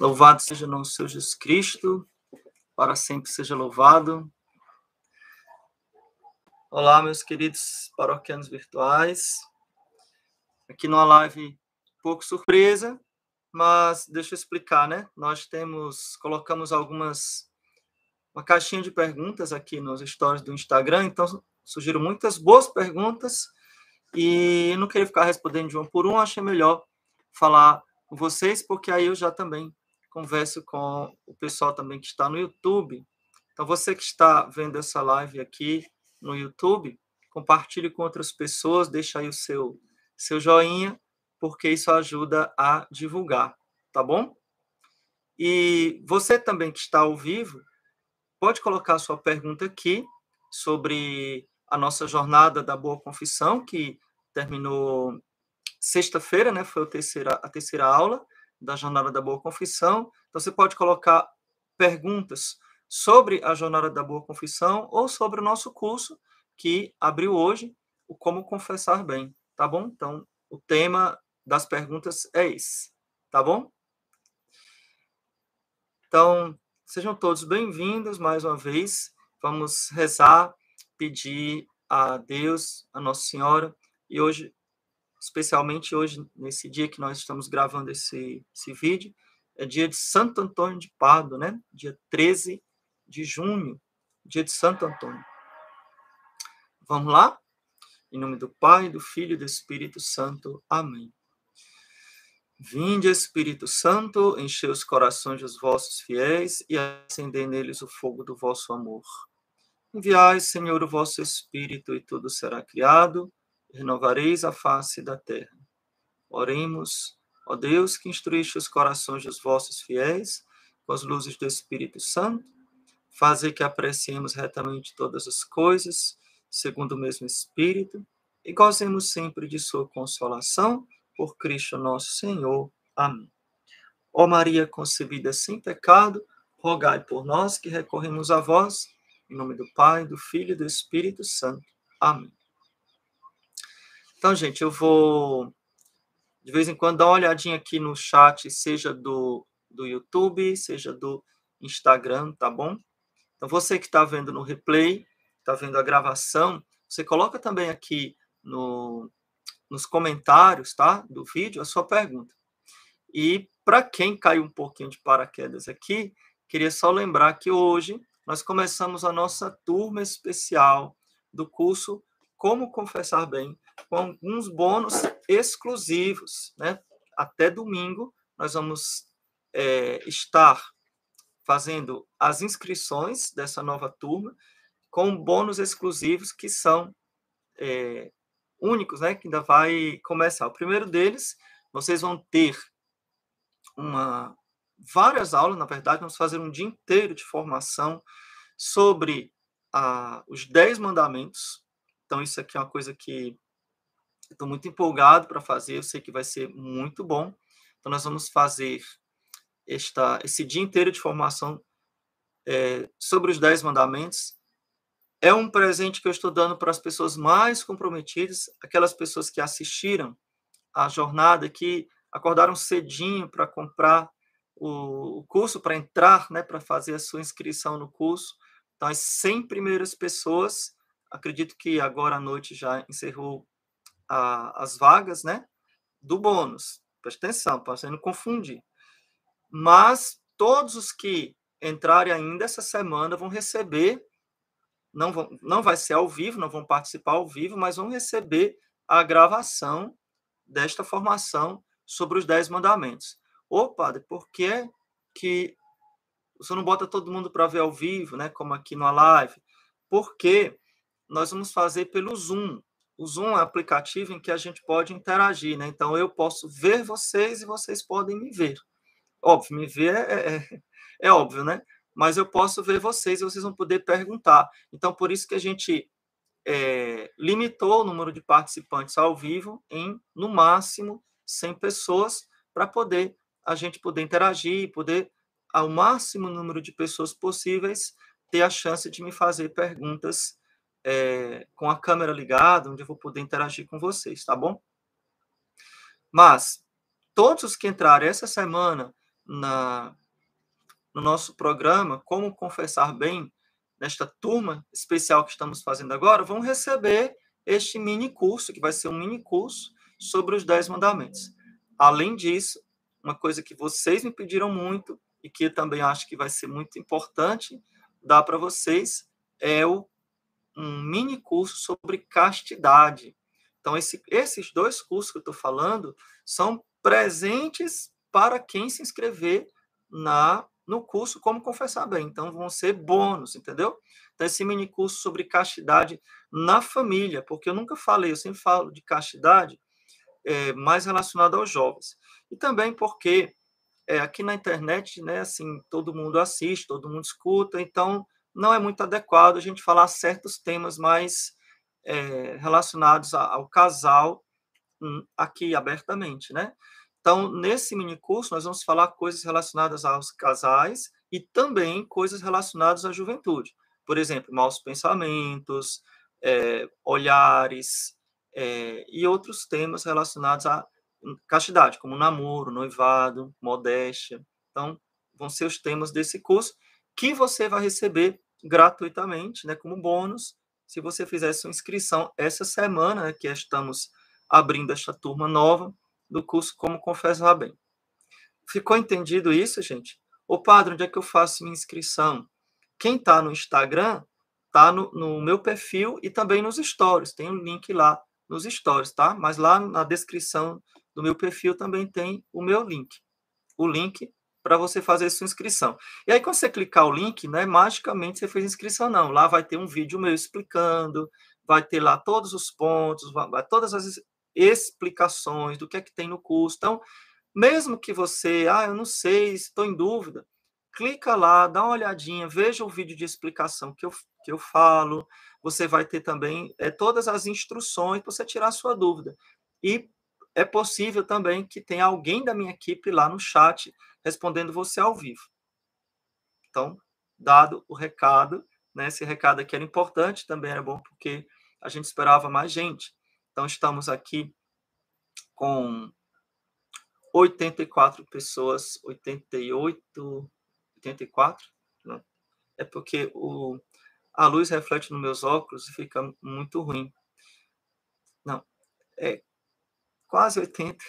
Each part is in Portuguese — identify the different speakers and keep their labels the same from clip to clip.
Speaker 1: Louvado seja nosso Senhor Jesus Cristo, para sempre seja louvado. Olá, meus queridos paroquianos virtuais. Aqui numa live pouco surpresa, mas deixa eu explicar, né? Nós temos, colocamos algumas, uma caixinha de perguntas aqui nos stories do Instagram, então surgiram muitas boas perguntas e não queria ficar respondendo de uma por uma, achei melhor falar com vocês, porque aí eu já também converso com o pessoal também que está no YouTube. Então, você que está vendo essa live aqui no YouTube, compartilhe com outras pessoas, deixa aí o seu, seu joinha, porque isso ajuda a divulgar, tá bom? E você também que está ao vivo, pode colocar sua pergunta aqui sobre a nossa jornada da Boa Confissão, que terminou sexta-feira, né? Foi a terceira, a terceira aula da Jornada da Boa Confissão. Então, você pode colocar perguntas sobre a Jornada da Boa Confissão ou sobre o nosso curso que abriu hoje, o Como Confessar Bem, tá bom? Então, o tema das perguntas é esse, tá bom? Então, sejam todos bem-vindos mais uma vez. Vamos rezar, pedir a Deus, a Nossa Senhora, e hoje especialmente hoje, nesse dia que nós estamos gravando esse, esse vídeo, é dia de Santo Antônio de Pardo, né? Dia 13 de junho, dia de Santo Antônio. Vamos lá? Em nome do Pai, do Filho e do Espírito Santo. Amém. Vinde, Espírito Santo, enchei os corações dos vossos fiéis e acendei neles o fogo do vosso amor. Enviai, Senhor, o vosso Espírito, e tudo será criado renovareis a face da terra. Oremos, ó Deus, que instruíste os corações dos vossos fiéis com as luzes do Espírito Santo, fazer que apreciemos retamente todas as coisas, segundo o mesmo Espírito, e gozemos sempre de sua consolação, por Cristo nosso Senhor. Amém. Ó Maria concebida sem pecado, rogai por nós que recorremos a vós, em nome do Pai, do Filho e do Espírito Santo. Amém. Então, gente, eu vou de vez em quando dar uma olhadinha aqui no chat, seja do, do YouTube, seja do Instagram, tá bom? Então, você que está vendo no replay, está vendo a gravação, você coloca também aqui no, nos comentários, tá? Do vídeo, a sua pergunta. E para quem caiu um pouquinho de paraquedas aqui, queria só lembrar que hoje nós começamos a nossa turma especial do curso Como Confessar Bem com alguns bônus exclusivos, né? Até domingo nós vamos é, estar fazendo as inscrições dessa nova turma com bônus exclusivos que são é, únicos, né? Que ainda vai começar. O primeiro deles, vocês vão ter uma várias aulas, na verdade, vamos fazer um dia inteiro de formação sobre os dez mandamentos. Então, isso aqui é uma coisa que Estou muito empolgado para fazer, eu sei que vai ser muito bom. Então, nós vamos fazer esta, esse dia inteiro de formação é, sobre os Dez Mandamentos. É um presente que eu estou dando para as pessoas mais comprometidas, aquelas pessoas que assistiram a jornada, que acordaram cedinho para comprar o curso, para entrar, né, para fazer a sua inscrição no curso. Então, as 100 primeiras pessoas, acredito que agora à noite já encerrou a, as vagas, né, do bônus. Preste atenção, para você não confundir. Mas todos os que entrarem ainda essa semana vão receber, não, vão, não vai ser ao vivo, não vão participar ao vivo, mas vão receber a gravação desta formação sobre os Dez Mandamentos. Ô, padre, por que, que você não bota todo mundo para ver ao vivo, né, como aqui no live? Porque nós vamos fazer pelo Zoom. O Zoom é um aplicativo em que a gente pode interagir, né? Então eu posso ver vocês e vocês podem me ver. Óbvio, me ver é, é, é óbvio, né? Mas eu posso ver vocês e vocês vão poder perguntar. Então, por isso que a gente é, limitou o número de participantes ao vivo em, no máximo, 100 pessoas, para poder a gente poder interagir, poder, ao máximo número de pessoas possíveis, ter a chance de me fazer perguntas é, com a câmera ligada, onde eu vou poder interagir com vocês, tá bom? Mas todos os que entrarem essa semana na, no nosso programa Como Confessar Bem, nesta turma especial que estamos fazendo agora, vão receber este mini curso, que vai ser um mini curso sobre os Dez Mandamentos. Além disso, uma coisa que vocês me pediram muito e que também acho que vai ser muito importante dar para vocês é o, um mini curso sobre castidade. Então, esse, esses dois cursos que eu estou falando são presentes para quem se inscrever na no curso Como Confessar Bem. Então, vão ser bônus, entendeu? Então, esse mini curso sobre castidade na família, porque eu nunca falei, eu sempre falo de castidade é, mais relacionado aos jovens. E também porque é, aqui na internet, né, assim, todo mundo assiste, todo mundo escuta, então não é muito adequado a gente falar certos temas mais é, relacionados ao casal hum, aqui abertamente, né? Então, nesse mini curso, nós vamos falar coisas relacionadas aos casais e também coisas relacionadas à juventude. Por exemplo, maus pensamentos, é, olhares é, e outros temas relacionados à castidade, como namoro, noivado, modéstia. Então, vão ser os temas desse curso que você vai receber gratuitamente, né, como bônus, se você fizer sua inscrição essa semana, né, que estamos abrindo esta turma nova do curso Como Confessar Bem. Ficou entendido isso, gente? Ô padre, onde é que eu faço minha inscrição? Quem está no Instagram, está no, no, meu perfil e também nos stories. Tem um link lá nos stories, tá? Mas lá na descrição do meu perfil também tem o meu link. O link para você fazer sua inscrição. E aí, quando você clicar o link, né, magicamente você fez inscrição, não. Lá vai ter um vídeo meu explicando, vai ter lá todos os pontos, vai, todas as explicações do que é que tem no curso. Então, mesmo que você, ah, eu não sei, estou em dúvida, clica lá, dá uma olhadinha, veja o vídeo de explicação que eu, que eu falo. Você vai ter também é, todas as instruções para você tirar a sua dúvida. E é possível também que tenha alguém da minha equipe lá no chat respondendo você ao vivo. Então, dado o recado, né, esse recado aqui era importante, também era bom porque a gente esperava mais gente. Então, estamos aqui com 84 pessoas, 88, 84, né? é porque o, a luz reflete nos meus óculos e fica muito ruim. Não, é quase 80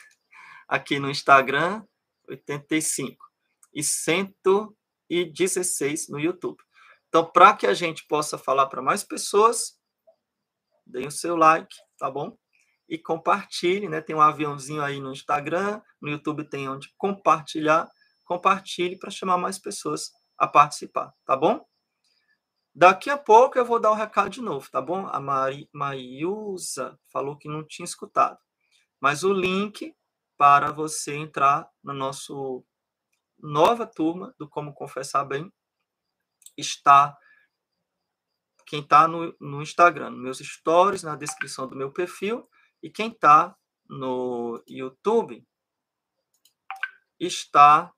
Speaker 1: aqui no Instagram, 85 e 116 no YouTube. Então, para que a gente possa falar para mais pessoas, deem o seu like, tá bom? E compartilhe, né? Tem um aviãozinho aí no Instagram, no YouTube tem onde compartilhar. Compartilhe para chamar mais pessoas a participar, tá bom? Daqui a pouco eu vou dar o recado de novo, tá bom? A Mari, Maiusa falou que não tinha escutado. Mas o link para você entrar no nosso nova turma do Como Confessar Bem está quem está no, no Instagram, nos meus stories, na descrição do meu perfil, e quem está no YouTube está.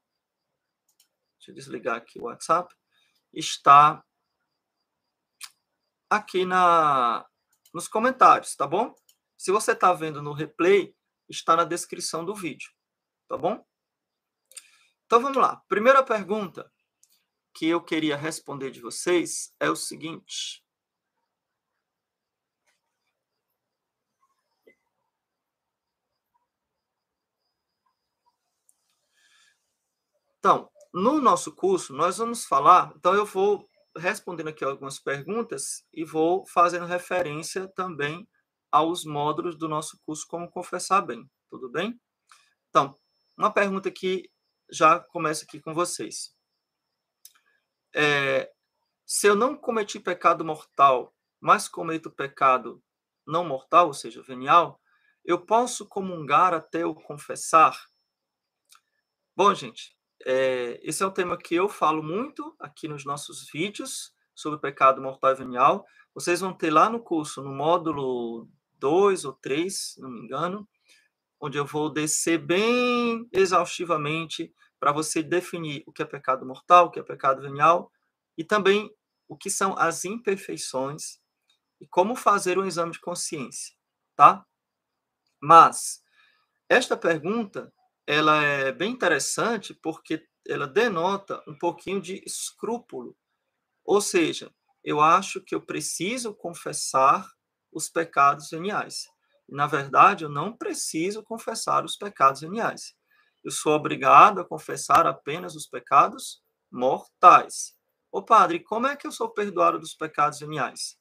Speaker 1: Deixa eu desligar aqui o WhatsApp. Está aqui na, nos comentários, tá bom? Se você está vendo no replay, está na descrição do vídeo, tá bom? Então vamos lá. Primeira pergunta que eu queria responder de vocês é o seguinte: Então, no nosso curso, nós vamos falar. Então, eu vou respondendo aqui algumas perguntas e vou fazendo referência também aos módulos do nosso curso Como Confessar Bem. Tudo bem? Então, uma pergunta que já começa aqui com vocês. É, se eu não cometi pecado mortal, mas cometo pecado não mortal, ou seja, venial, eu posso comungar até eu confessar? Bom, gente, é, esse é um tema que eu falo muito aqui nos nossos vídeos sobre pecado mortal e venial. Vocês vão ter lá no curso, no módulo 2 ou 3, se não me engano, onde eu vou descer bem exaustivamente para você definir o que é pecado mortal, o que é pecado venial e também o que são as imperfeições e como fazer um exame de consciência, tá? Mas esta pergunta ela é bem interessante porque ela denota um pouquinho de escrúpulo. Ou seja, eu acho que eu preciso confessar os pecados veniais. Na verdade, eu não preciso confessar os pecados veniais. Eu sou obrigado a confessar apenas os pecados mortais. Ô padre, como é que eu sou perdoado dos pecados veniais?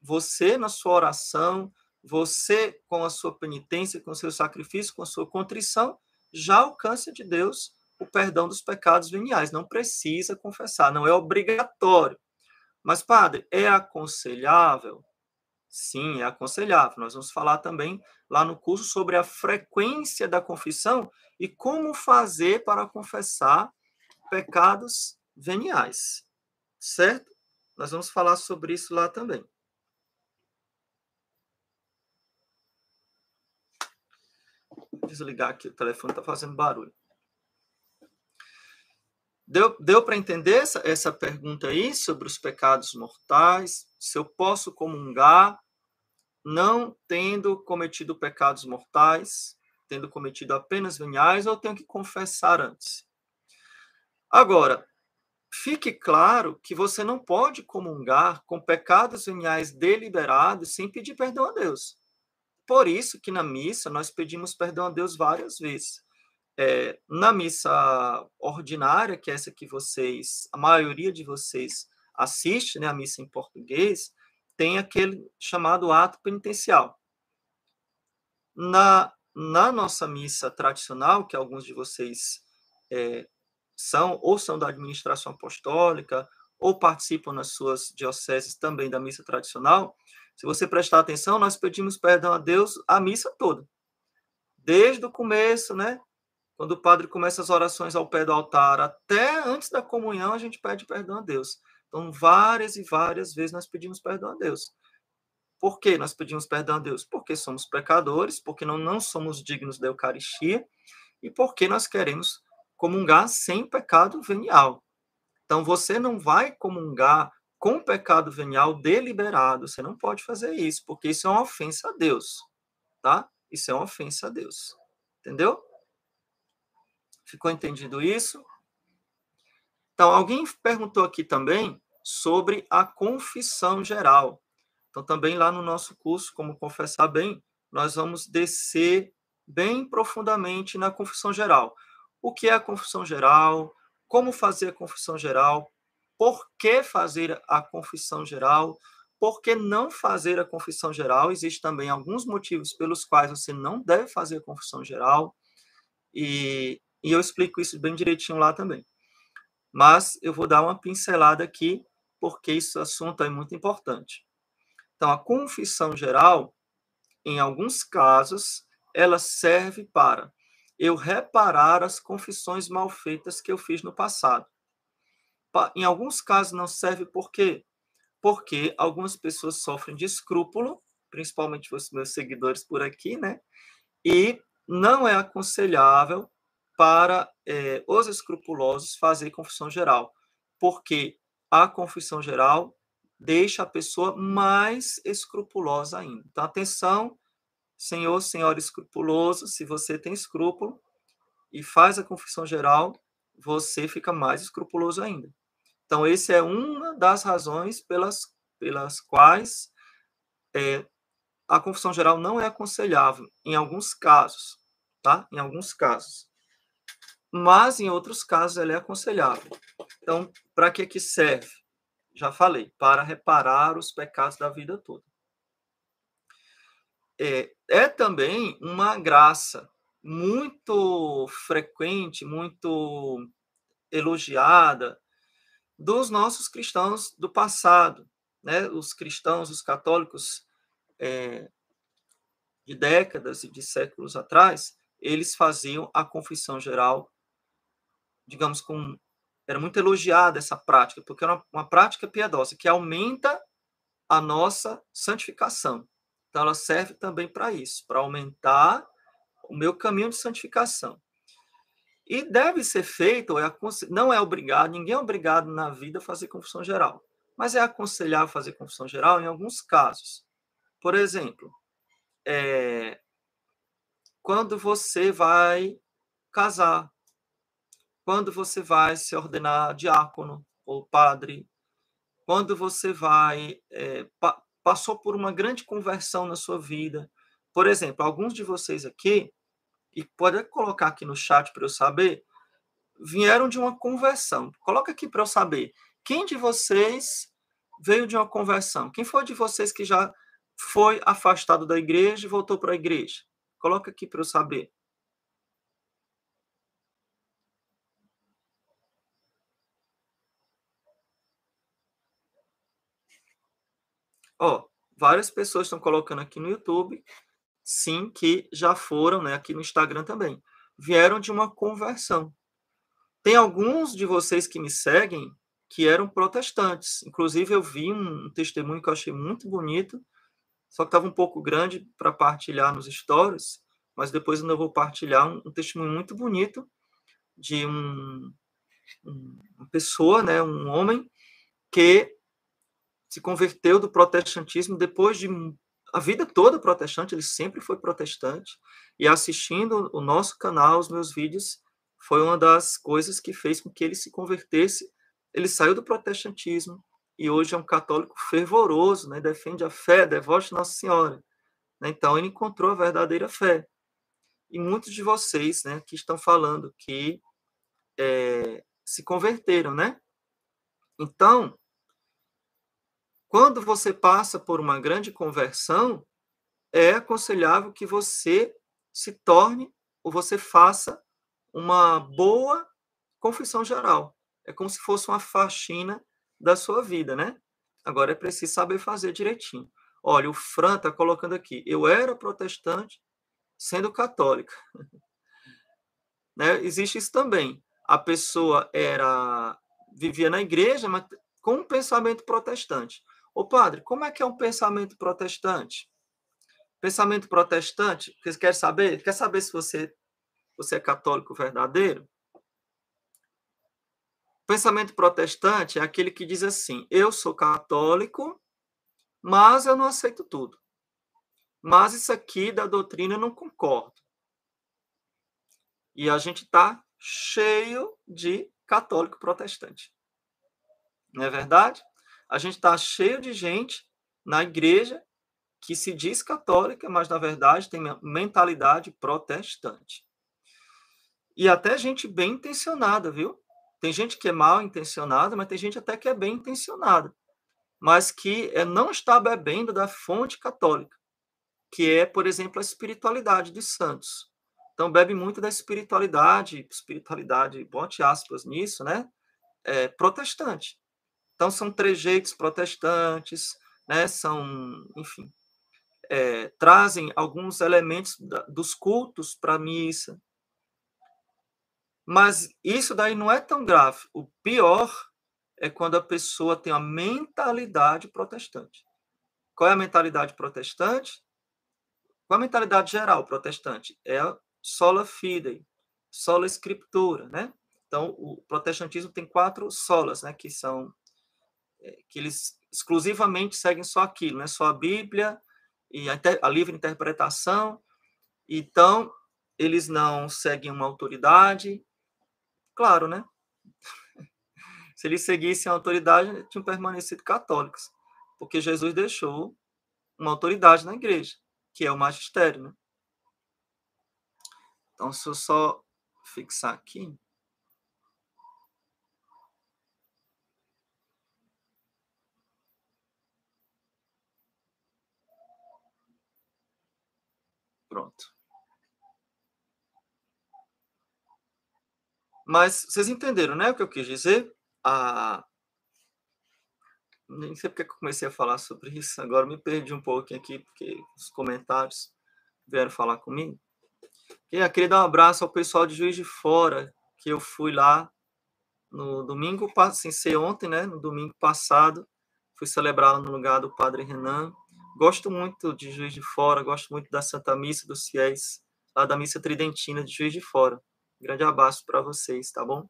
Speaker 1: Você, na sua oração, você, com a sua penitência, com o seu sacrifício, com a sua contrição, já alcança de Deus o perdão dos pecados veniais. Não precisa confessar, não é obrigatório. Mas, padre, é aconselhável? Sim, é aconselhável. Nós vamos falar também lá no curso sobre a frequência da confissão e como fazer para confessar pecados veniais. Certo? Nós vamos falar sobre isso lá também. desligar aqui, o telefone está fazendo barulho. Deu, deu para entender essa, essa pergunta aí sobre os pecados mortais? Se eu posso comungar não tendo cometido pecados mortais, tendo cometido apenas veniais, ou tenho que confessar antes? Agora, fique claro que você não pode comungar com pecados veniais deliberados sem pedir perdão a Deus. Por isso que na missa nós pedimos perdão a Deus várias vezes. É, na missa ordinária, que é essa que vocês, a maioria de vocês assiste, né, a missa em português, tem aquele chamado ato penitencial. Na, na nossa missa tradicional, que alguns de vocês é, são ou são da administração apostólica ou participam nas suas dioceses também da missa tradicional, se você prestar atenção, nós pedimos perdão a Deus a missa toda. Desde o começo, né? Quando o padre começa as orações ao pé do altar, até antes da comunhão, a gente pede perdão a Deus. Então, várias e várias vezes nós pedimos perdão a Deus. Por que nós pedimos perdão a Deus? Porque somos pecadores, porque não, não somos dignos da Eucaristia e porque nós queremos comungar sem pecado venial. Então, você não vai comungar com pecado venial deliberado. Você não pode fazer isso, porque isso é uma ofensa a Deus, tá? Isso é uma ofensa a Deus. Entendeu? Ficou entendido isso? Então, alguém perguntou aqui também sobre a confissão geral. Então, também lá no nosso curso, como confessar bem, nós vamos descer bem profundamente na confissão geral. O que é a confissão geral? Como fazer a confissão geral? por que fazer a confissão geral, por que não fazer a confissão geral. Existem também alguns motivos pelos quais você não deve fazer a confissão geral, e, e eu explico isso bem direitinho lá também. Mas eu vou dar uma pincelada aqui, porque esse assunto é muito importante. Então, a confissão geral, em alguns casos, ela serve para eu reparar as confissões mal feitas que eu fiz no passado. Em alguns casos não serve por quê? Porque algumas pessoas sofrem de escrúpulo, principalmente os meus seguidores por aqui, né? E não é aconselhável para é, os escrupulosos fazer confissão geral, porque a confissão geral deixa a pessoa mais escrupulosa ainda. Então, atenção, senhor, senhora escrupuloso, se você tem escrúpulo e faz a confissão geral, você fica mais escrupuloso ainda. Então, essa é uma das razões pelas, pelas quais é, a confissão geral não é aconselhável, em alguns casos, tá? Em alguns casos. Mas, em outros casos, ela é aconselhável. Então, para que que serve? Já falei, para reparar os pecados da vida toda. É, é também uma graça muito frequente, muito elogiada dos nossos cristãos do passado, né? Os cristãos, os católicos é, de décadas e de séculos atrás, eles faziam a confissão geral, digamos, com era muito elogiada essa prática, porque era uma, uma prática piedosa que aumenta a nossa santificação. Então, ela serve também para isso, para aumentar o meu caminho de santificação. E deve ser feito, é não é obrigado, ninguém é obrigado na vida a fazer confissão geral, mas é aconselhável fazer confissão geral em alguns casos. Por exemplo, é, quando você vai casar, quando você vai se ordenar diácono ou padre, quando você vai é, pa passou por uma grande conversão na sua vida. Por exemplo, alguns de vocês aqui, e pode colocar aqui no chat para eu saber, vieram de uma conversão. Coloca aqui para eu saber. Quem de vocês veio de uma conversão? Quem foi de vocês que já foi afastado da igreja e voltou para a igreja? Coloca aqui para eu saber. Ó, várias pessoas estão colocando aqui no YouTube, sim, que já foram, né, aqui no Instagram também, vieram de uma conversão. Tem alguns de vocês que me seguem que eram protestantes. Inclusive, eu vi um testemunho que eu achei muito bonito, só que estava um pouco grande para partilhar nos stories, mas depois eu vou partilhar um, um testemunho muito bonito de um, um, uma pessoa, né, um homem, que se converteu do protestantismo depois de a vida toda protestante, ele sempre foi protestante, e assistindo o nosso canal, os meus vídeos, foi uma das coisas que fez com que ele se convertesse. Ele saiu do protestantismo e hoje é um católico fervoroso, né? defende a fé, devoto de Nossa Senhora. Né? Então, ele encontrou a verdadeira fé. E muitos de vocês né, que estão falando que é, se converteram, né? Então, quando você passa por uma grande conversão, é aconselhável que você se torne ou você faça uma boa confissão geral. É como se fosse uma faxina da sua vida, né? Agora é preciso saber fazer direitinho. Olha, o Fran está colocando aqui. Eu era protestante sendo católica. né? Existe isso também. A pessoa era vivia na igreja, mas com um pensamento protestante. Ô padre, como é que é um pensamento protestante? Pensamento protestante, você quer saber? Quer saber se você, você é católico verdadeiro? Pensamento protestante é aquele que diz assim: eu sou católico, mas eu não aceito tudo. Mas isso aqui da doutrina eu não concordo. E a gente está cheio de católico protestante. Não é verdade? A gente está cheio de gente na igreja que se diz católica, mas na verdade tem mentalidade protestante. E até gente bem intencionada, viu? Tem gente que é mal intencionada, mas tem gente até que é bem intencionada, mas que é, não está bebendo da fonte católica, que é, por exemplo, a espiritualidade dos santos. Então, bebe muito da espiritualidade, espiritualidade, bote aspas nisso, né? É, protestante. Então, são trejeitos protestantes, né? são, enfim, é, trazem alguns elementos da, dos cultos para a missa. Mas isso daí não é tão grave. O pior é quando a pessoa tem a mentalidade protestante. Qual é a mentalidade protestante? Qual é a mentalidade geral protestante? É a sola fidei, sola scriptura, né? Então, o protestantismo tem quatro solas, né, que são que eles exclusivamente seguem só aquilo, né? só a Bíblia e a, a livre interpretação. Então, eles não seguem uma autoridade. Claro, né? Se eles seguissem a autoridade, tinham permanecido católicos, porque Jesus deixou uma autoridade na igreja, que é o magistério, né? Então, se eu só fixar aqui. Pronto. Mas vocês entenderam, né, o que eu quis dizer? A... Nem sei porque eu comecei a falar sobre isso, agora me perdi um pouco aqui, porque os comentários vieram falar comigo. E eu queria dar um abraço ao pessoal de Juiz de Fora, que eu fui lá no domingo, sem ser ontem, né, no domingo passado, fui celebrar no lugar do Padre Renan, Gosto muito de Juiz de Fora, gosto muito da Santa Missa dos Fiéis, lá da Missa Tridentina de Juiz de Fora. grande abraço para vocês, tá bom?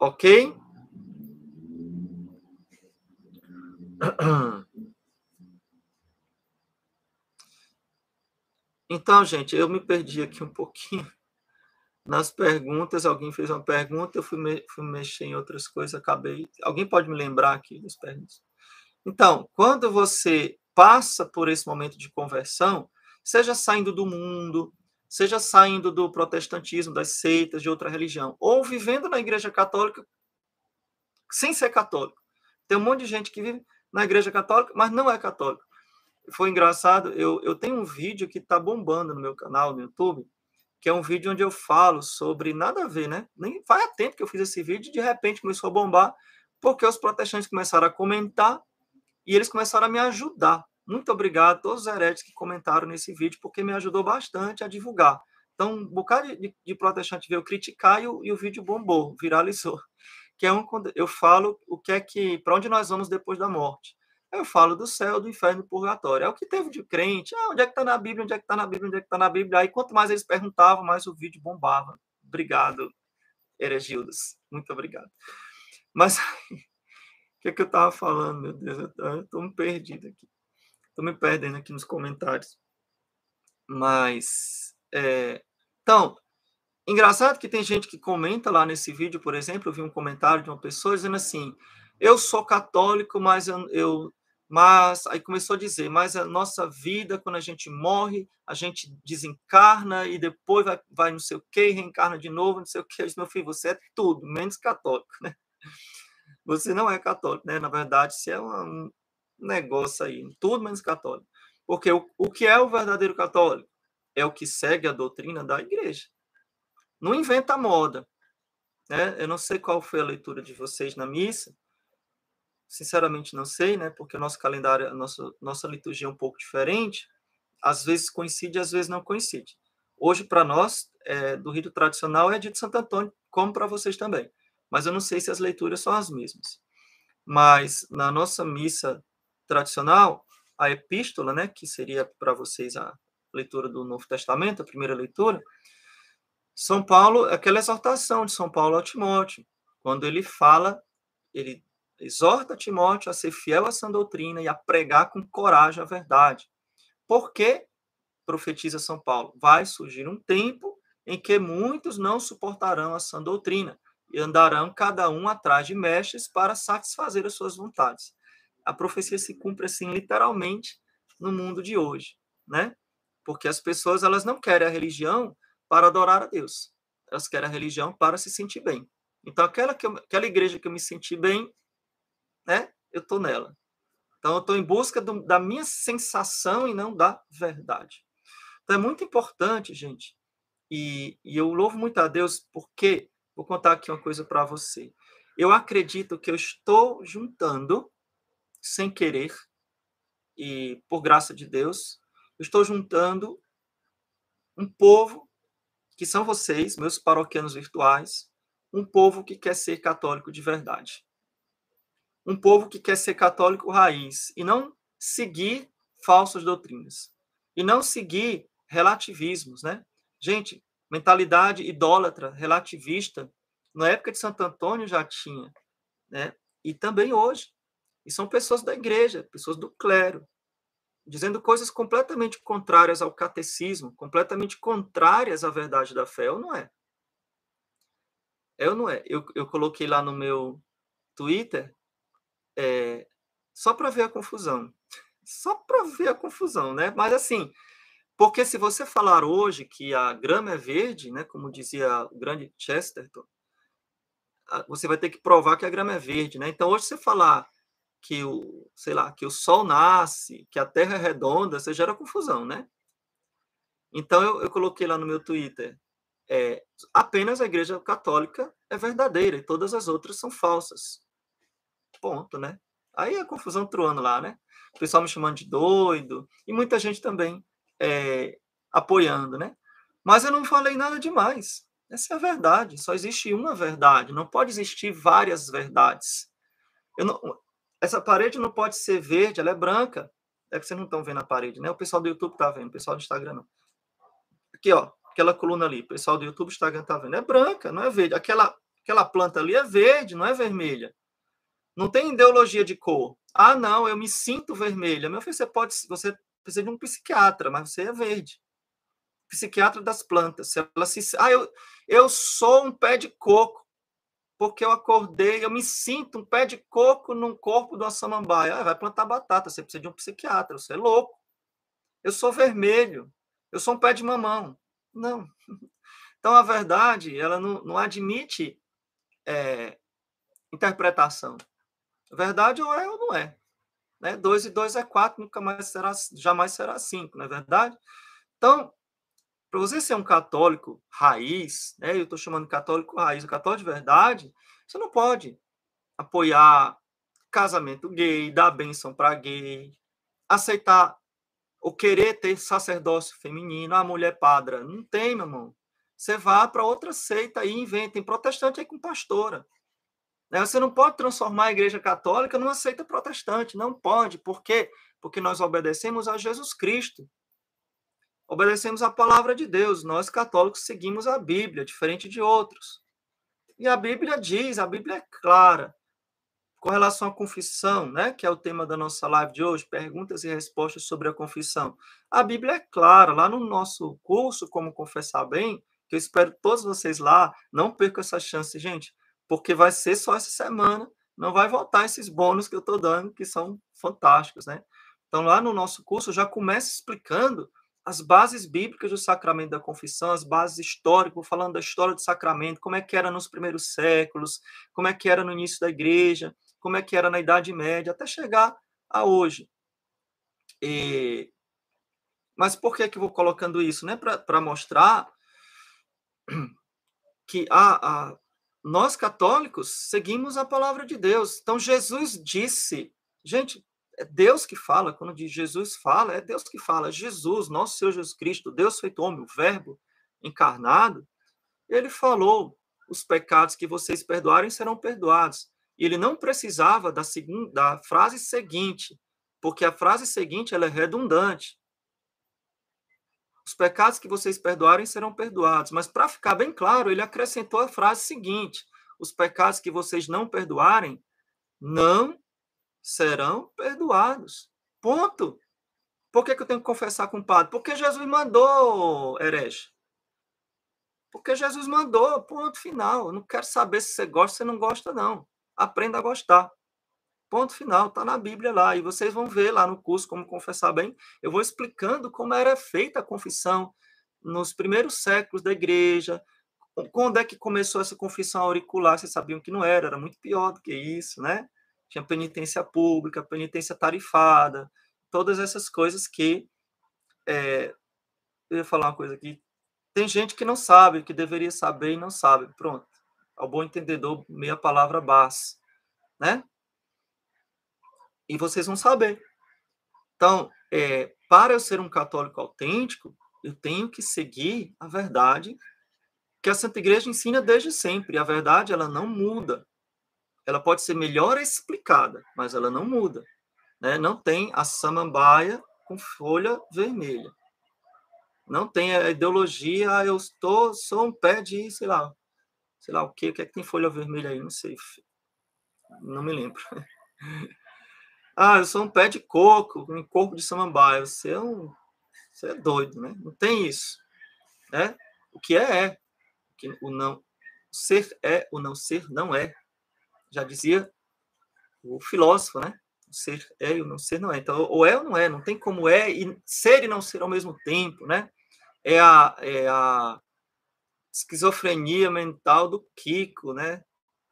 Speaker 1: Ok? Então, gente, eu me perdi aqui um pouquinho nas perguntas. Alguém fez uma pergunta, eu fui, me, fui mexer em outras coisas, acabei. Alguém pode me lembrar aqui das perguntas? Então, quando você passa por esse momento de conversão, seja saindo do mundo, seja saindo do protestantismo, das seitas, de outra religião, ou vivendo na igreja católica sem ser católico. Tem um monte de gente que vive na igreja católica, mas não é católico. Foi engraçado, eu, eu tenho um vídeo que está bombando no meu canal no YouTube, que é um vídeo onde eu falo sobre nada a ver, né? Nem faz tempo que eu fiz esse vídeo de repente começou a bombar, porque os protestantes começaram a comentar e eles começaram a me ajudar. Muito obrigado a todos os hereges que comentaram nesse vídeo, porque me ajudou bastante a divulgar. Então, um bocado de, de protestante veio criticar e o, e o vídeo bombou, viralizou. Que é um eu falo o que é que para onde nós vamos depois da morte. Eu falo do céu, do inferno, do purgatório. É o que teve de crente. Ah, onde é que está na Bíblia? Onde é que está na Bíblia? Onde é que está na Bíblia? Aí quanto mais eles perguntavam, mais o vídeo bombava. Obrigado, Heregildos. Muito obrigado. Mas o que, é que eu estava falando, meu Deus? Eu estou me perdido aqui. Estou me perdendo aqui nos comentários. Mas, é... então, engraçado que tem gente que comenta lá nesse vídeo, por exemplo, eu vi um comentário de uma pessoa dizendo assim, eu sou católico, mas eu, eu mas aí começou a dizer, mas a nossa vida, quando a gente morre, a gente desencarna e depois vai, vai não sei o que, reencarna de novo, não sei o que. Meu filho, você é tudo, menos católico, né? Você não é católico, né? Na verdade, você é um negócio aí, tudo menos católico. Porque o, o que é o verdadeiro católico? É o que segue a doutrina da igreja. Não inventa moda. Né? Eu não sei qual foi a leitura de vocês na missa. Sinceramente, não sei, né? Porque o nosso calendário, a nossa, nossa liturgia é um pouco diferente. Às vezes coincide, às vezes não coincide. Hoje, para nós, é, do rito tradicional é de Santo Antônio, como para vocês também mas eu não sei se as leituras são as mesmas. Mas na nossa missa tradicional, a epístola, né, que seria para vocês a leitura do Novo Testamento, a primeira leitura, São Paulo, aquela exortação de São Paulo a Timóteo, quando ele fala, ele exorta Timóteo a ser fiel à sã doutrina e a pregar com coragem a verdade. Porque, profetiza São Paulo, vai surgir um tempo em que muitos não suportarão a sã doutrina, e andarão cada um atrás de mestres para satisfazer as suas vontades. A profecia se cumpre assim literalmente no mundo de hoje, né? Porque as pessoas elas não querem a religião para adorar a Deus. Elas querem a religião para se sentir bem. Então aquela que eu, aquela igreja que eu me senti bem, né? Eu tô nela. Então eu estou em busca do, da minha sensação e não da verdade. Então é muito importante, gente. E, e eu louvo muito a Deus porque Vou contar aqui uma coisa para você. Eu acredito que eu estou juntando, sem querer, e por graça de Deus, eu estou juntando um povo, que são vocês, meus paroquianos virtuais, um povo que quer ser católico de verdade. Um povo que quer ser católico raiz e não seguir falsas doutrinas. E não seguir relativismos, né? Gente, mentalidade idólatra, relativista, na época de Santo Antônio já tinha, né? E também hoje. E são pessoas da igreja, pessoas do clero, dizendo coisas completamente contrárias ao catecismo, completamente contrárias à verdade da fé, ou não é? É ou não é? Eu, eu coloquei lá no meu Twitter é, só para ver a confusão. Só para ver a confusão, né? Mas assim, porque se você falar hoje que a grama é verde, né, como dizia o grande Chesterton, você vai ter que provar que a grama é verde, né? Então hoje você falar que o, sei lá, que o sol nasce, que a terra é redonda, você gera confusão, né? Então eu, eu coloquei lá no meu Twitter, é, apenas a Igreja Católica é verdadeira e todas as outras são falsas. Ponto, né? Aí a confusão truando lá, né? O pessoal me chamando de doido e muita gente também é, apoiando, né? Mas eu não falei nada demais. Essa é a verdade. Só existe uma verdade. Não pode existir várias verdades. Não, essa parede não pode ser verde, ela é branca. É que vocês não estão vendo a parede, né? O pessoal do YouTube está vendo, o pessoal do Instagram não. Aqui, ó, aquela coluna ali, o pessoal do YouTube, Instagram está vendo. É branca, não é verde. Aquela, aquela planta ali é verde, não é vermelha. Não tem ideologia de cor. Ah, não, eu me sinto vermelha. Meu filho, você pode, você precisa de um psiquiatra, mas você é verde. psiquiatra das plantas. Se ela se, ah, eu, eu sou um pé de coco, porque eu acordei, eu me sinto um pé de coco no corpo de uma samambaia. Ah, vai plantar batata, você precisa de um psiquiatra, você é louco. Eu sou vermelho, eu sou um pé de mamão. Não. Então, a verdade, ela não, não admite é, interpretação. Verdade ou é ou não é. Né? Dois e dois é quatro, nunca mais será, jamais será cinco, não é verdade? Então, para você ser um católico raiz, né? eu estou chamando de católico raiz, católico de verdade, você não pode apoiar casamento gay, dar bênção para gay, aceitar ou querer ter sacerdócio feminino, a mulher padra. Não tem, meu irmão. Você vá para outra seita e inventa. Tem protestante aí com pastora. Né? Você não pode transformar a igreja católica numa seita protestante. Não pode. Por quê? Porque nós obedecemos a Jesus Cristo. Obedecemos a palavra de Deus. Nós, católicos, seguimos a Bíblia, diferente de outros. E a Bíblia diz, a Bíblia é clara. Com relação à confissão, né, que é o tema da nossa live de hoje, perguntas e respostas sobre a confissão. A Bíblia é clara, lá no nosso curso Como Confessar Bem, que eu espero todos vocês lá, não percam essa chance, gente porque vai ser só essa semana, não vai voltar esses bônus que eu estou dando, que são fantásticos, né? Então, lá no nosso curso, já começo explicando as bases bíblicas do sacramento da confissão, as bases históricas, falando da história do sacramento, como é que era nos primeiros séculos, como é que era no início da igreja, como é que era na Idade Média, até chegar a hoje. E... Mas por que, que eu vou colocando isso? Né? Para mostrar que a, a, nós católicos seguimos a palavra de Deus. Então Jesus disse, gente, é Deus que fala, quando diz Jesus fala, é Deus que fala. Jesus, nosso Senhor Jesus Cristo, Deus feito homem, o Verbo encarnado, ele falou: os pecados que vocês perdoarem serão perdoados. E ele não precisava da, segunda, da frase seguinte, porque a frase seguinte ela é redundante. Os pecados que vocês perdoarem serão perdoados. Mas para ficar bem claro, ele acrescentou a frase seguinte: os pecados que vocês não perdoarem não serão perdoados. Ponto. Por que, que eu tenho que confessar com o padre? Porque Jesus mandou, herege. Porque Jesus mandou, ponto final. Eu não quero saber se você gosta ou se não gosta, não. Aprenda a gostar. Ponto final, está na Bíblia lá. E vocês vão ver lá no curso como confessar bem. Eu vou explicando como era feita a confissão nos primeiros séculos da igreja. Quando é que começou essa confissão auricular? Vocês sabiam que não era, era muito pior do que isso, né? Tinha penitência pública, penitência tarifada, todas essas coisas que. É, eu ia falar uma coisa aqui. Tem gente que não sabe, que deveria saber e não sabe. Pronto. Ao bom entendedor, meia palavra base, né? E vocês vão saber. Então, é, para eu ser um católico autêntico, eu tenho que seguir a verdade que a Santa Igreja ensina desde sempre. A verdade, ela não muda. Ela pode ser melhor explicada, mas ela não muda. Né? Não tem a samambaia com folha vermelha. Não tem a ideologia, ah, eu estou, sou um pé de, sei lá, sei lá o que, o que é que tem folha vermelha aí, não sei. Não me lembro. Ah, eu sou um pé de coco, um corpo de samambaia. Você é um. Você é doido, né? Não tem isso. Né? O que é, é. O não. O ser é, o não ser não é. Já dizia o filósofo, né? O ser é e o não ser não é. Então, ou é ou não é. Não tem como é e ser e não ser ao mesmo tempo, né? É a, é a esquizofrenia mental do Kiko, né?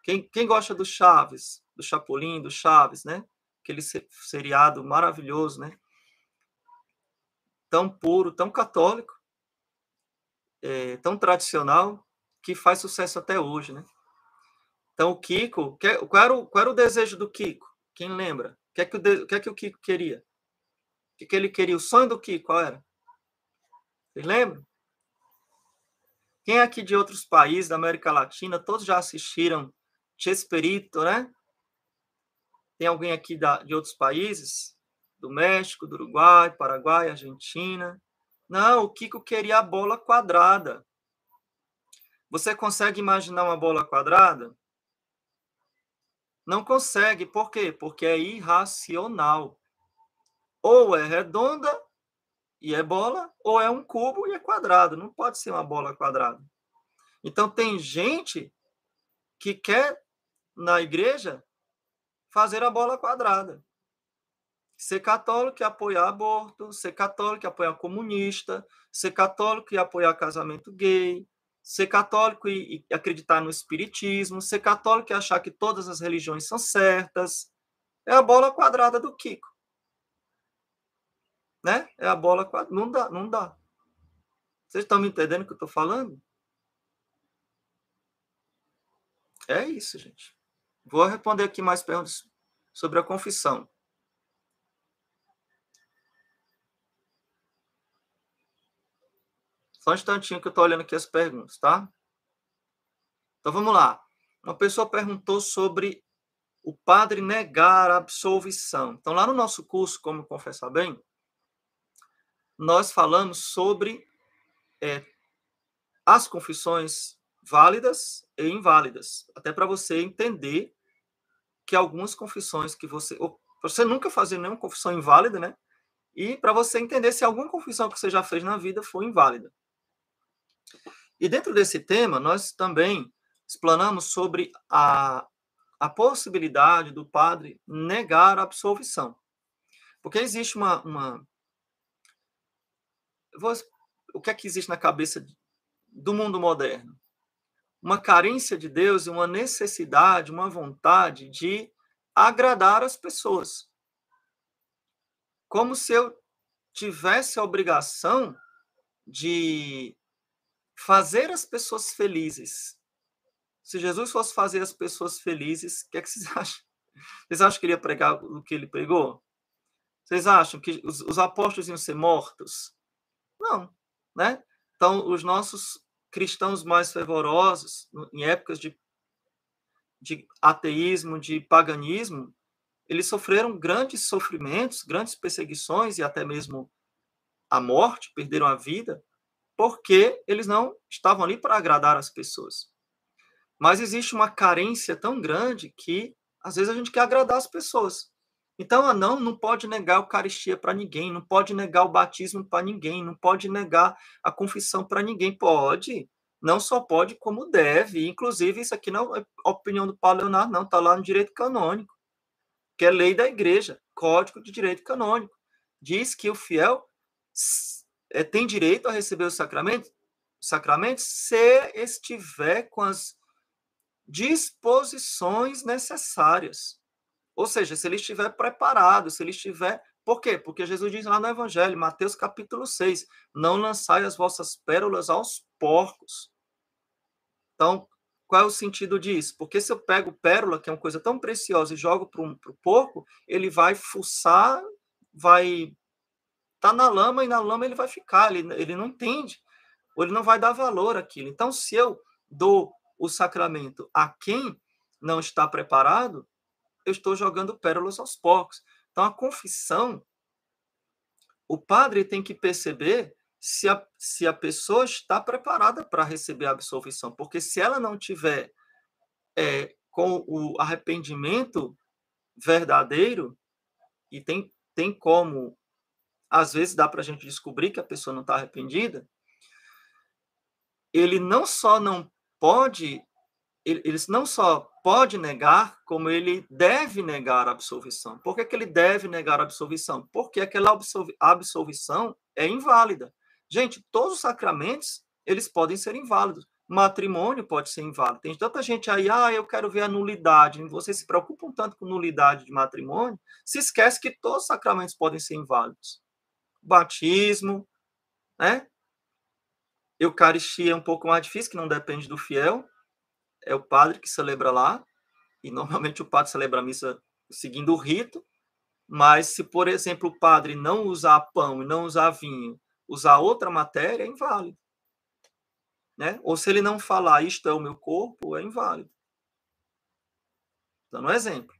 Speaker 1: Quem, quem gosta do Chaves, do Chapolin, do Chaves, né? Aquele seriado maravilhoso, né? Tão puro, tão católico, é, tão tradicional, que faz sucesso até hoje, né? Então, o Kiko, qual era o, qual era o desejo do Kiko? Quem lembra? O que é que o, que é que o Kiko queria? O que, que ele queria? O sonho do Kiko, qual era? Vocês lembram? Quem é aqui de outros países da América Latina, todos já assistiram Chespirito, né? Tem alguém aqui da, de outros países? Do México, do Uruguai, Paraguai, Argentina? Não, o Kiko queria a bola quadrada. Você consegue imaginar uma bola quadrada? Não consegue. Por quê? Porque é irracional. Ou é redonda e é bola, ou é um cubo e é quadrado. Não pode ser uma bola quadrada. Então, tem gente que quer, na igreja, fazer a bola quadrada. Ser católico e apoiar aborto, ser católico e apoiar comunista, ser católico e apoiar casamento gay, ser católico e, e acreditar no espiritismo, ser católico e achar que todas as religiões são certas. É a bola quadrada do Kiko. Né? É a bola quadrada. Não dá, não dá. Vocês estão me entendendo o que eu estou falando? É isso, gente. Vou responder aqui mais perguntas sobre a confissão. Só um instantinho que eu estou olhando aqui as perguntas, tá? Então vamos lá. Uma pessoa perguntou sobre o padre negar a absolvição. Então, lá no nosso curso, Como Confessar Bem, nós falamos sobre é, as confissões válidas e inválidas, até para você entender que algumas confissões que você, você nunca fazer nenhuma confissão inválida, né? E para você entender se alguma confissão que você já fez na vida foi inválida. E dentro desse tema, nós também explanamos sobre a, a possibilidade do padre negar a absolvição. Porque existe uma. uma vou, o que é que existe na cabeça do mundo moderno? Uma carência de Deus e uma necessidade, uma vontade de agradar as pessoas. Como se eu tivesse a obrigação de fazer as pessoas felizes. Se Jesus fosse fazer as pessoas felizes, o que, é que vocês acham? Vocês acham que ele ia pregar o que ele pregou? Vocês acham que os, os apóstolos iam ser mortos? Não, né? Então, os nossos cristãos mais fervorosos, em épocas de, de ateísmo, de paganismo, eles sofreram grandes sofrimentos, grandes perseguições e até mesmo a morte, perderam a vida, porque eles não estavam ali para agradar as pessoas. Mas existe uma carência tão grande que às vezes a gente quer agradar as pessoas. Então, não não pode negar a Eucaristia para ninguém, não pode negar o batismo para ninguém, não pode negar a confissão para ninguém. Pode, não só pode, como deve. Inclusive, isso aqui não é opinião do Paulo Leonardo, não, está lá no direito canônico, que é lei da igreja, Código de Direito Canônico. Diz que o fiel é, tem direito a receber o sacramento, sacramento se estiver com as disposições necessárias. Ou seja, se ele estiver preparado, se ele estiver. Por quê? Porque Jesus diz lá no Evangelho, Mateus capítulo 6, não lançai as vossas pérolas aos porcos. Então, qual é o sentido disso? Porque se eu pego pérola, que é uma coisa tão preciosa, e jogo para o porco, ele vai fuçar, vai tá na lama e na lama ele vai ficar, ele, ele não entende, ou ele não vai dar valor àquilo. Então, se eu dou o sacramento a quem não está preparado, eu estou jogando pérolas aos porcos. Então, a confissão, o padre tem que perceber se a, se a pessoa está preparada para receber a absolvição, porque se ela não tiver é, com o arrependimento verdadeiro, e tem, tem como, às vezes dá para a gente descobrir que a pessoa não está arrependida, ele não só não pode, ele, ele não só pode negar, como ele deve negar a absolvição. Por que, que ele deve negar a absolvição? Porque aquela absolvição é inválida. Gente, todos os sacramentos, eles podem ser inválidos. Matrimônio pode ser inválido. Tem tanta gente aí, ah, eu quero ver a nulidade. Vocês se preocupam tanto com nulidade de matrimônio, se esquece que todos os sacramentos podem ser inválidos. Batismo, né? Eucaristia é um pouco mais difícil, que não depende do fiel, é o padre que celebra lá, e normalmente o padre celebra a missa seguindo o rito, mas se, por exemplo, o padre não usar pão e não usar vinho, usar outra matéria, é inválido. Né? Ou se ele não falar isto é o meu corpo, é inválido. Dando um exemplo.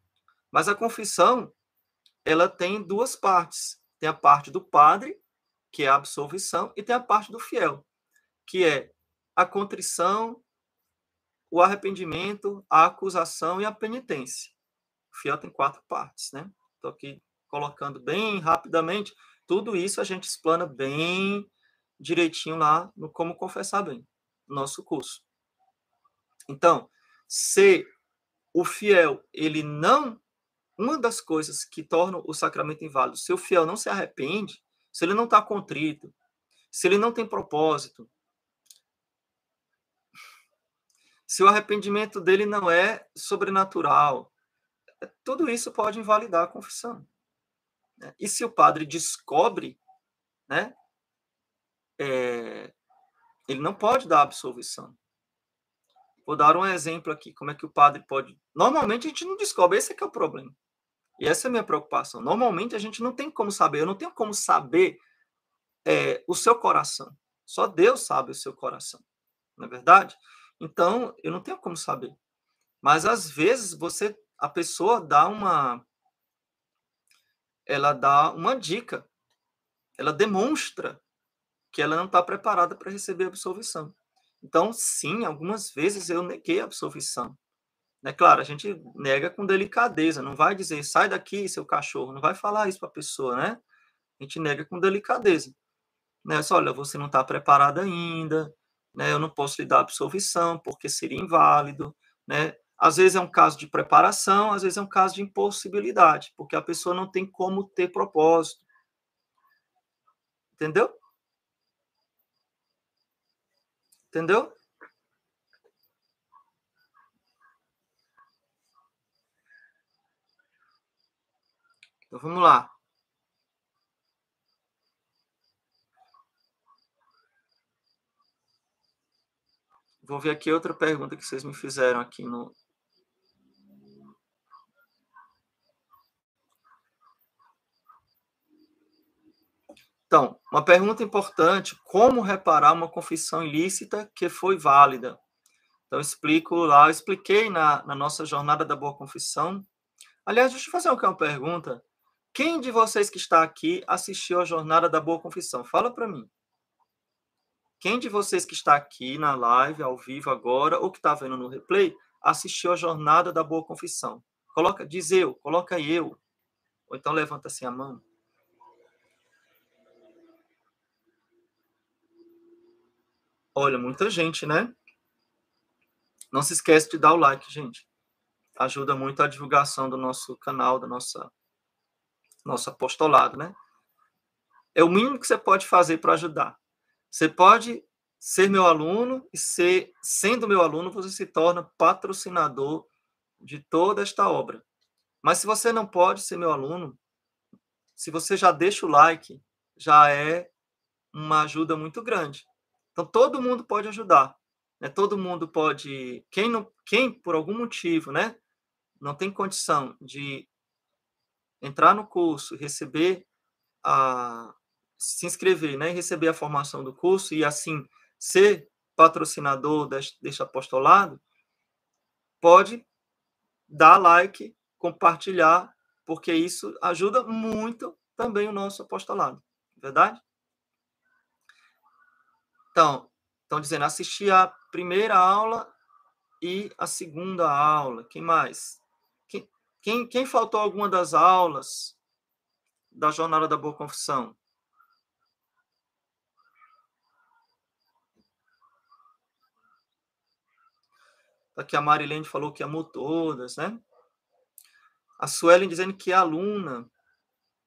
Speaker 1: Mas a confissão, ela tem duas partes. Tem a parte do padre, que é a absolvição, e tem a parte do fiel, que é a contrição o arrependimento, a acusação e a penitência. O fiel tem quatro partes, né? Estou aqui colocando bem rapidamente. tudo isso a gente explana bem direitinho lá no Como Confessar Bem, no nosso curso. Então, se o fiel, ele não. Uma das coisas que torna o sacramento inválido, se o fiel não se arrepende, se ele não está contrito, se ele não tem propósito, se o arrependimento dele não é sobrenatural, tudo isso pode invalidar a confissão. Né? E se o padre descobre, né, é, ele não pode dar absolvição. Vou dar um exemplo aqui, como é que o padre pode... Normalmente a gente não descobre, esse é que é o problema. E essa é a minha preocupação. Normalmente a gente não tem como saber, eu não tenho como saber é, o seu coração. Só Deus sabe o seu coração, não é verdade? Então, eu não tenho como saber. Mas às vezes você a pessoa dá uma ela dá uma dica. Ela demonstra que ela não está preparada para receber a absolvição. Então, sim, algumas vezes eu neguei a absolvição. É claro, a gente nega com delicadeza, não vai dizer sai daqui, seu cachorro, não vai falar isso para a pessoa, né? A gente nega com delicadeza. Né? Só, olha, você não está preparada ainda, né? eu não posso lhe dar absolvição porque seria inválido. Né? Às vezes é um caso de preparação, às vezes é um caso de impossibilidade, porque a pessoa não tem como ter propósito. Entendeu? Entendeu? Então vamos lá. Vou ver aqui outra pergunta que vocês me fizeram aqui no, Então, uma pergunta importante: como reparar uma confissão ilícita que foi válida? Então, explico lá, eu expliquei na, na nossa jornada da boa confissão. Aliás, deixa eu fazer uma pergunta. Quem de vocês que está aqui assistiu a jornada da boa confissão? Fala para mim. Quem de vocês que está aqui na live, ao vivo agora, ou que está vendo no replay, assistiu a jornada da boa confissão? Coloca, diz eu, coloca eu. Ou então levanta assim a mão. Olha, muita gente, né? Não se esquece de dar o like, gente. Ajuda muito a divulgação do nosso canal, do nossa, nosso apostolado, né? É o mínimo que você pode fazer para ajudar. Você pode ser meu aluno e ser, sendo meu aluno, você se torna patrocinador de toda esta obra. Mas se você não pode ser meu aluno, se você já deixa o like, já é uma ajuda muito grande. Então, todo mundo pode ajudar. Né? Todo mundo pode. Quem, não, quem, por algum motivo, né, não tem condição de entrar no curso, receber a. se inscrever, né, receber a formação do curso e, assim, ser patrocinador deste, deste apostolado, pode dar like, compartilhar, porque isso ajuda muito também o nosso apostolado, verdade? Então, estão dizendo assistir a primeira aula e a segunda aula. Quem mais? Quem, quem, quem faltou alguma das aulas da Jornada da Boa Confissão? Aqui a Marilene falou que amou todas, né? A Suelen dizendo que é aluna.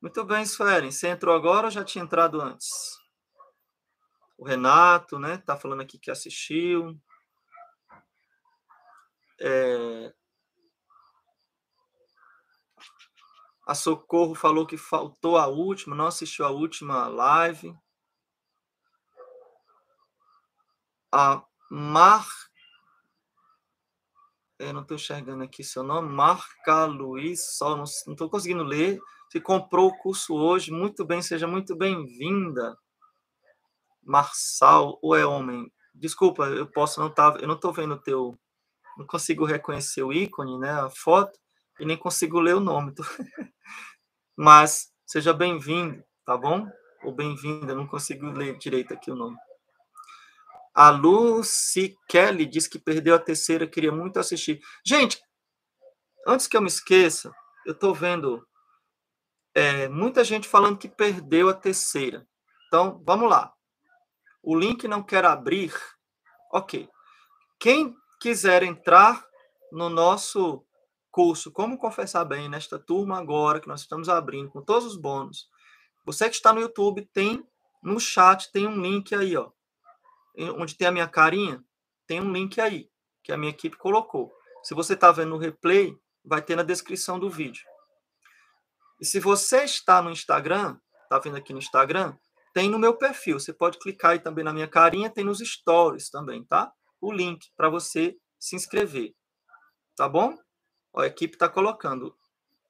Speaker 1: Muito bem, Suelen. Você entrou agora ou já tinha entrado antes? O Renato, né? Tá falando aqui que assistiu. É... A Socorro falou que faltou a última, não assistiu a última live. A Mar. Eu não estou enxergando aqui seu nome. Marca Luiz Sol, não estou conseguindo ler. Se comprou o curso hoje, muito bem, seja muito bem-vinda. Marçal ou é homem? Desculpa, eu posso não estar, tá, eu não estou vendo o teu, não consigo reconhecer o ícone, né, a foto, e nem consigo ler o nome. Mas seja bem-vindo, tá bom? Ou bem-vinda, não consigo ler direito aqui o nome. A Lucy Kelly diz que perdeu a terceira, queria muito assistir. Gente, antes que eu me esqueça, eu estou vendo É, muita gente falando que perdeu a terceira. Então, vamos lá. O link não quer abrir. Ok. Quem quiser entrar no nosso curso Como Confessar Bem, nesta turma agora que nós estamos abrindo, com todos os bônus, você que está no YouTube, tem no chat, tem um link aí, ó. Onde tem a minha carinha, tem um link aí, que a minha equipe colocou. Se você está vendo no replay, vai ter na descrição do vídeo. E se você está no Instagram, está vendo aqui no Instagram, tem no meu perfil. Você pode clicar aí também na minha carinha, tem nos stories também, tá? O link para você se inscrever. Tá bom? Ó, a equipe está colocando.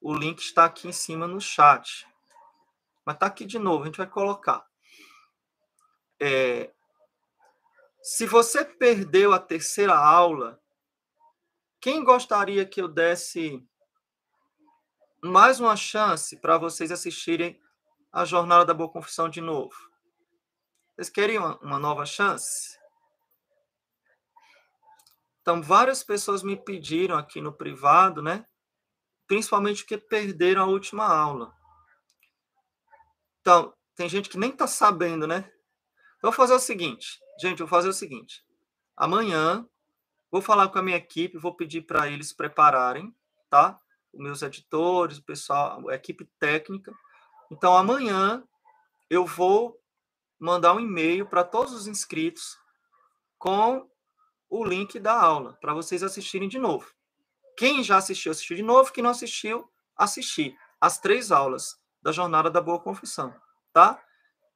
Speaker 1: O link está aqui em cima no chat. Mas está aqui de novo, a gente vai colocar. É, se você perdeu a terceira aula, quem gostaria que eu desse mais uma chance para vocês assistirem a Jornada da Boa Confissão de novo? Vocês querem uma, nova chance? Então, várias pessoas me pediram aqui no privado, né? Principalmente porque perderam a última aula. Então, tem gente que nem está sabendo, né? Então, vou fazer o seguinte. Gente, vou fazer o seguinte. Amanhã, vou falar com a minha equipe, vou pedir para eles prepararem, tá? Os meus editores, o pessoal, a equipe técnica. Então, amanhã, eu vou mandar um e-mail para todos os inscritos com o link da aula, para vocês assistirem de novo. Quem já assistiu, assistiu de novo. Quem não assistiu, assistir as três aulas da Jornada da Boa Confissão, tá?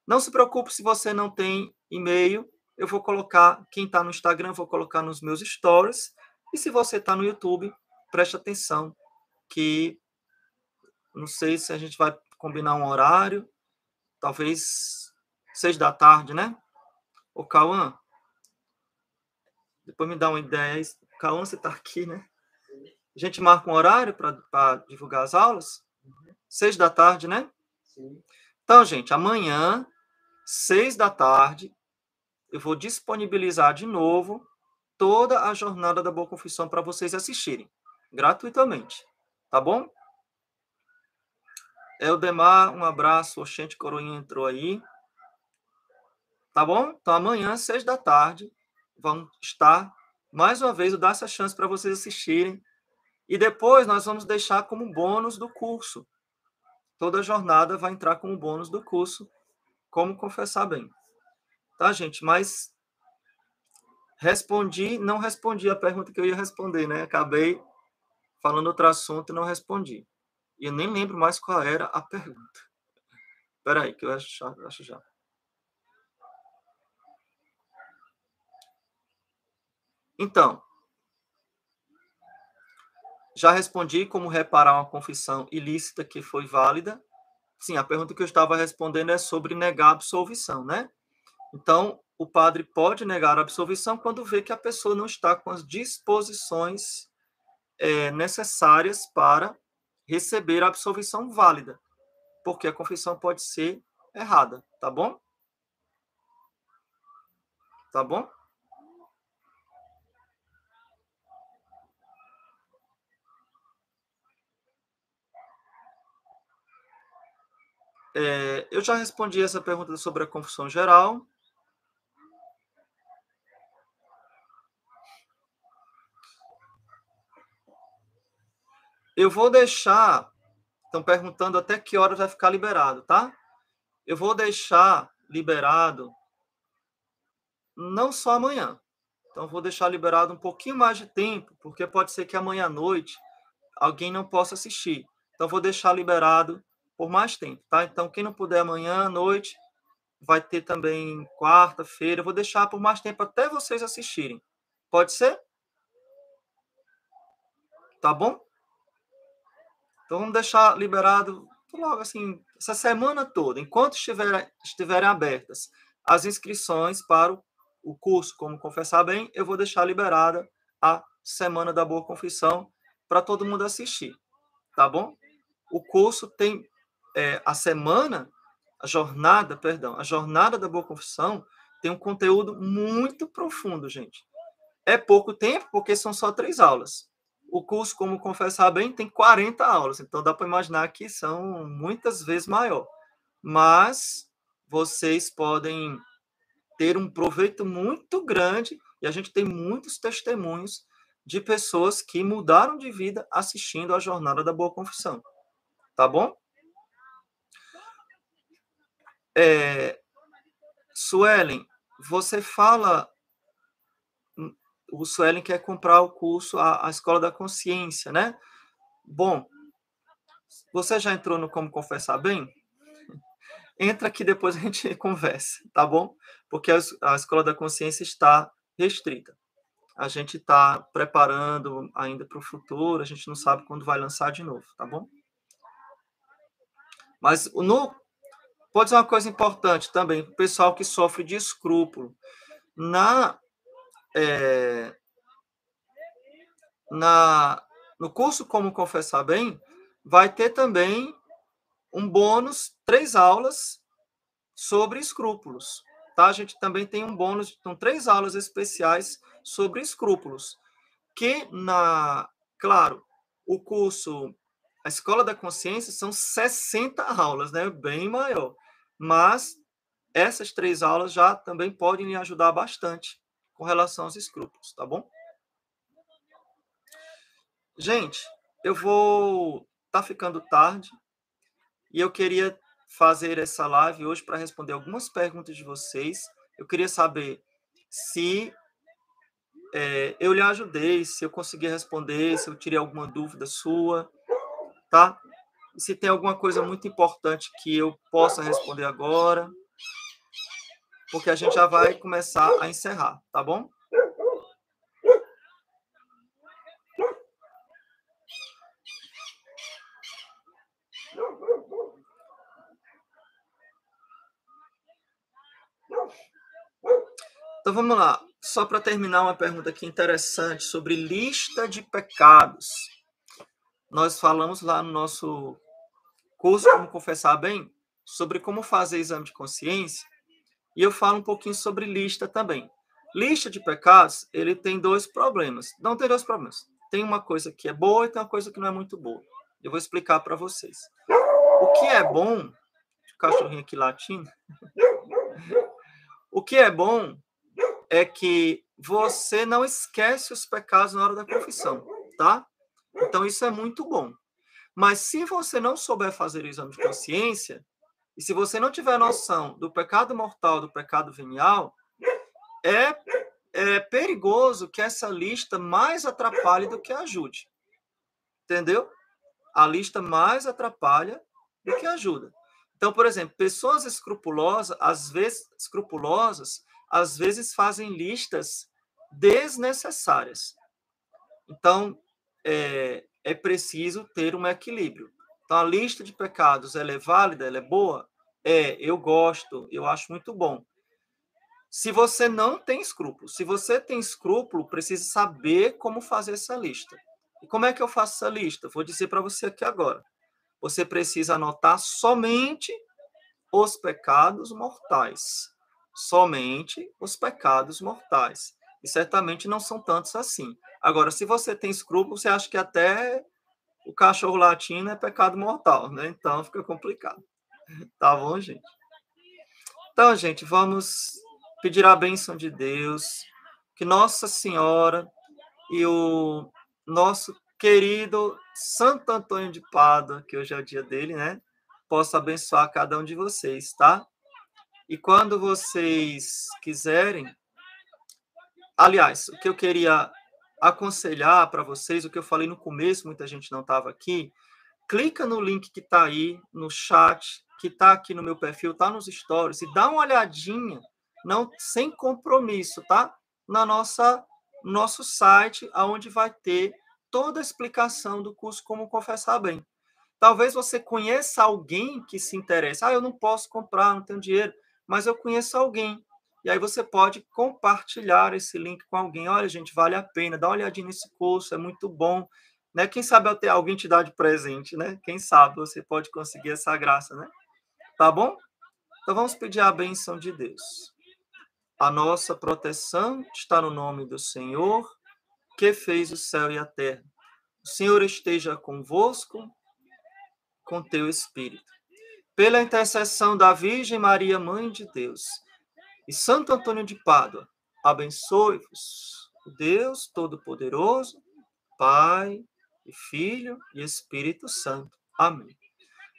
Speaker 1: Não se preocupe se você não tem e-mail, eu vou colocar, quem está no Instagram, vou colocar nos meus stories, e se você está no YouTube, preste atenção, que não sei se a gente vai combinar um horário, talvez seis da tarde, né? O Cauã, depois me dá uma ideia. Cauã, você está aqui, né? A gente marca um horário para divulgar as aulas? Seis da tarde, né? Sim. Então, gente, amanhã seis da tarde, eu vou disponibilizar de novo toda a jornada da Boa Confissão para vocês assistirem, gratuitamente. Tá bom? Eldemar, um abraço. Oxente Coroinha entrou aí. Tá bom? Então, amanhã, seis da tarde, vamos estar, mais uma vez, eu dar essa chance para vocês assistirem. E depois nós vamos deixar como bônus do curso. Toda jornada vai entrar como bônus do curso como confessar bem. Tá, gente? Mas respondi, não respondi a pergunta que eu ia responder, né? Acabei falando outro assunto e não respondi. E eu nem lembro mais qual era a pergunta. Espera aí, que eu acho, acho já. Então, já respondi como reparar uma confissão ilícita que foi válida Sim, a pergunta que eu estava respondendo é sobre negar a absolvição, né? Então, o padre pode negar a absolvição quando vê que a pessoa não está com as disposições é, necessárias para receber a absolvição válida, porque a confissão pode ser errada, tá bom? Tá bom? É, eu já respondi essa pergunta sobre a confusão geral. Eu vou deixar. Estão perguntando até que hora vai ficar liberado, tá? Eu vou deixar liberado não só amanhã. Então, vou deixar liberado um pouquinho mais de tempo, porque pode ser que amanhã à noite alguém não possa assistir. Então, vou deixar liberado por mais tempo, tá? Então, quem não puder amanhã à noite, vai ter também quarta-feira. Vou deixar por mais tempo até vocês assistirem. Pode ser? Tá bom? Então, vamos deixar liberado logo assim, essa semana toda, enquanto estiver, estiverem abertas as inscrições para o, o curso Como Confessar Bem, eu vou deixar liberada a Semana da Boa Confissão para todo mundo assistir. Tá bom? O curso tem é, a semana, a jornada, perdão, a jornada da boa confissão tem um conteúdo muito profundo, gente. É pouco tempo, porque são só três aulas. O curso Como Confessar Bem tem 40 aulas, então dá para imaginar que são muitas vezes maior. Mas vocês podem ter um proveito muito grande e a gente tem muitos testemunhos de pessoas que mudaram de vida assistindo a jornada da boa confissão. Tá bom? É, Suelen, você fala. O Suelen quer comprar o curso, a, a Escola da Consciência, né? Bom, você já entrou no Como Confessar Bem? Entra aqui depois a gente conversa, tá bom? Porque a, a Escola da Consciência está restrita. A gente está preparando ainda para o futuro, a gente não sabe quando vai lançar de novo, tá bom? Mas no, pode ser uma coisa importante também, o pessoal que sofre de escrúpulo. Na, é, na, no curso Como Confessar Bem, vai ter também um bônus, três aulas sobre escrúpulos. Tá? A gente também tem um bônus, então, três aulas especiais sobre escrúpulos, que na, claro, o curso a Escola da Consciência são 60 aulas, né? Bem maior. Mas essas três aulas já também podem lhe ajudar bastante com relação aos escrúpulos, tá bom? Gente, eu vou tá ficando tarde e eu queria fazer essa live hoje para responder algumas perguntas de vocês. Eu queria saber se é, eu lhe ajudei, se eu consegui responder, se eu tirei alguma dúvida sua tá? Se tem alguma coisa muito importante que eu possa responder agora, porque a gente já vai começar a encerrar, tá bom? Então vamos lá. Só para terminar, uma pergunta aqui interessante sobre lista de pecados nós falamos lá no nosso curso Como Confessar Bem sobre como fazer exame de consciência e eu falo um pouquinho sobre lista também. Lista de pecados, ele tem dois problemas. Não tem dois problemas. Tem uma coisa que é boa e tem uma coisa que não é muito boa. Eu vou explicar para vocês. O que é bom, cachorrinho aqui latindo. o que é bom é que você não esquece os pecados na hora da confissão, tá? Então, isso é muito bom. Mas se você não souber fazer o exame de consciência, e se você não tiver noção do pecado mortal, do pecado venial, é, é perigoso que essa lista mais atrapalhe do que ajude. Entendeu? A lista mais atrapalha do que ajuda. Então, por exemplo, pessoas escrupulosas, às vezes escrupulosas, às vezes fazem listas desnecessárias. Então, é, é preciso ter um equilíbrio. Então, a lista de pecados, ela é válida, ela é boa? É, eu gosto, eu acho muito bom. Se você não tem escrúpulo, se você tem escrúpulo, precisa saber como fazer essa lista. E como é que eu faço essa lista? Vou dizer para você aqui agora. Você precisa anotar somente os pecados mortais. Somente os pecados mortais. E certamente não são tantos assim. Agora, se você tem escrúpulo, você acha que até o cachorro latino é pecado mortal, né? Então fica complicado. Tá bom, gente? Então, gente, vamos pedir a bênção de Deus, que Nossa Senhora e o nosso querido Santo Antônio de Pádua, que hoje é o dia dele, né? Possa abençoar cada um de vocês, tá? E quando vocês quiserem, aliás, o que eu queria aconselhar para vocês o que eu falei no começo, muita gente não estava aqui. Clica no link que está aí no chat, que está aqui no meu perfil, está nos stories, e dá uma olhadinha, não sem compromisso, tá? Na nossa nosso site, aonde vai ter toda a explicação do curso Como Confessar Bem. Talvez você conheça alguém que se interessa. Ah, eu não posso comprar, não tenho dinheiro, mas eu conheço alguém. E aí você pode compartilhar esse link com alguém. Olha, gente, vale a pena, dá uma olhadinha nesse curso, é muito bom. Né? Quem sabe até alguém te dá de presente, né? Quem sabe você pode conseguir essa graça, né? Tá bom? Então vamos pedir a benção de Deus. A nossa proteção está no nome do Senhor, que fez o céu e a terra. O Senhor esteja convosco, com teu espírito. Pela intercessão da Virgem Maria, Mãe de Deus, e Santo Antônio de Pádua, abençoe-vos Deus Todo-Poderoso, Pai, e Filho e Espírito Santo. Amém.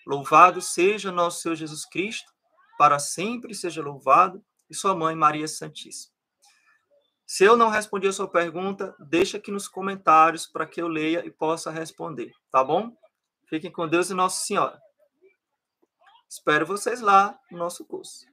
Speaker 1: Louvado seja nosso Senhor Jesus Cristo, para sempre seja louvado, e sua mãe Maria Santíssima. Se eu não respondi a sua pergunta, deixa aqui nos comentários para que eu leia e possa responder, tá bom? Fiquem com Deus e Nossa Senhora. Espero vocês lá no nosso curso.